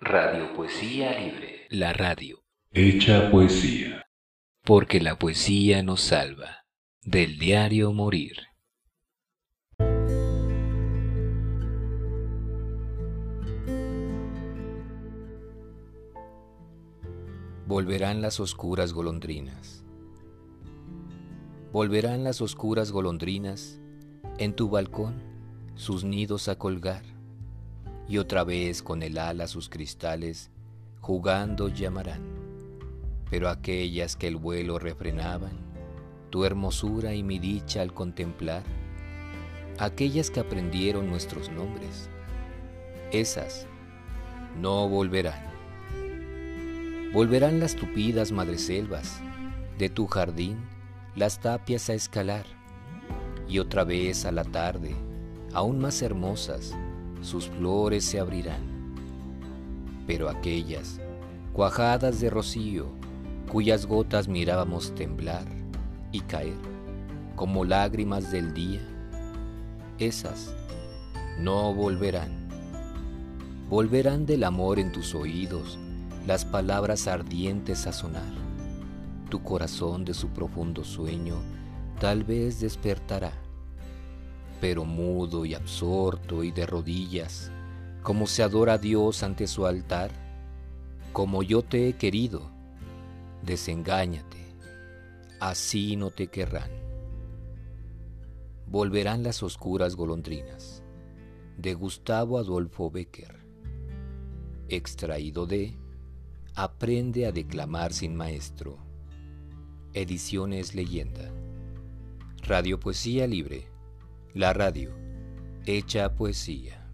Radio Poesía Libre. La radio. Hecha poesía. Porque la poesía nos salva. Del diario Morir. Volverán las oscuras golondrinas. Volverán las oscuras golondrinas en tu balcón sus nidos a colgar y otra vez con el ala sus cristales jugando llamarán. Pero aquellas que el vuelo refrenaban, tu hermosura y mi dicha al contemplar, aquellas que aprendieron nuestros nombres, esas no volverán. Volverán las tupidas madreselvas de tu jardín, las tapias a escalar, y otra vez a la tarde, aún más hermosas, sus flores se abrirán. Pero aquellas, cuajadas de rocío, cuyas gotas mirábamos temblar y caer como lágrimas del día, esas no volverán. Volverán del amor en tus oídos las palabras ardientes a sonar. Tu corazón de su profundo sueño tal vez despertará pero mudo y absorto y de rodillas, como se adora a Dios ante su altar, como yo te he querido, desengáñate, así no te querrán. Volverán las oscuras golondrinas, de Gustavo Adolfo Becker, extraído de Aprende a declamar sin maestro, Ediciones Leyenda, Radio Poesía Libre, la radio, hecha poesía.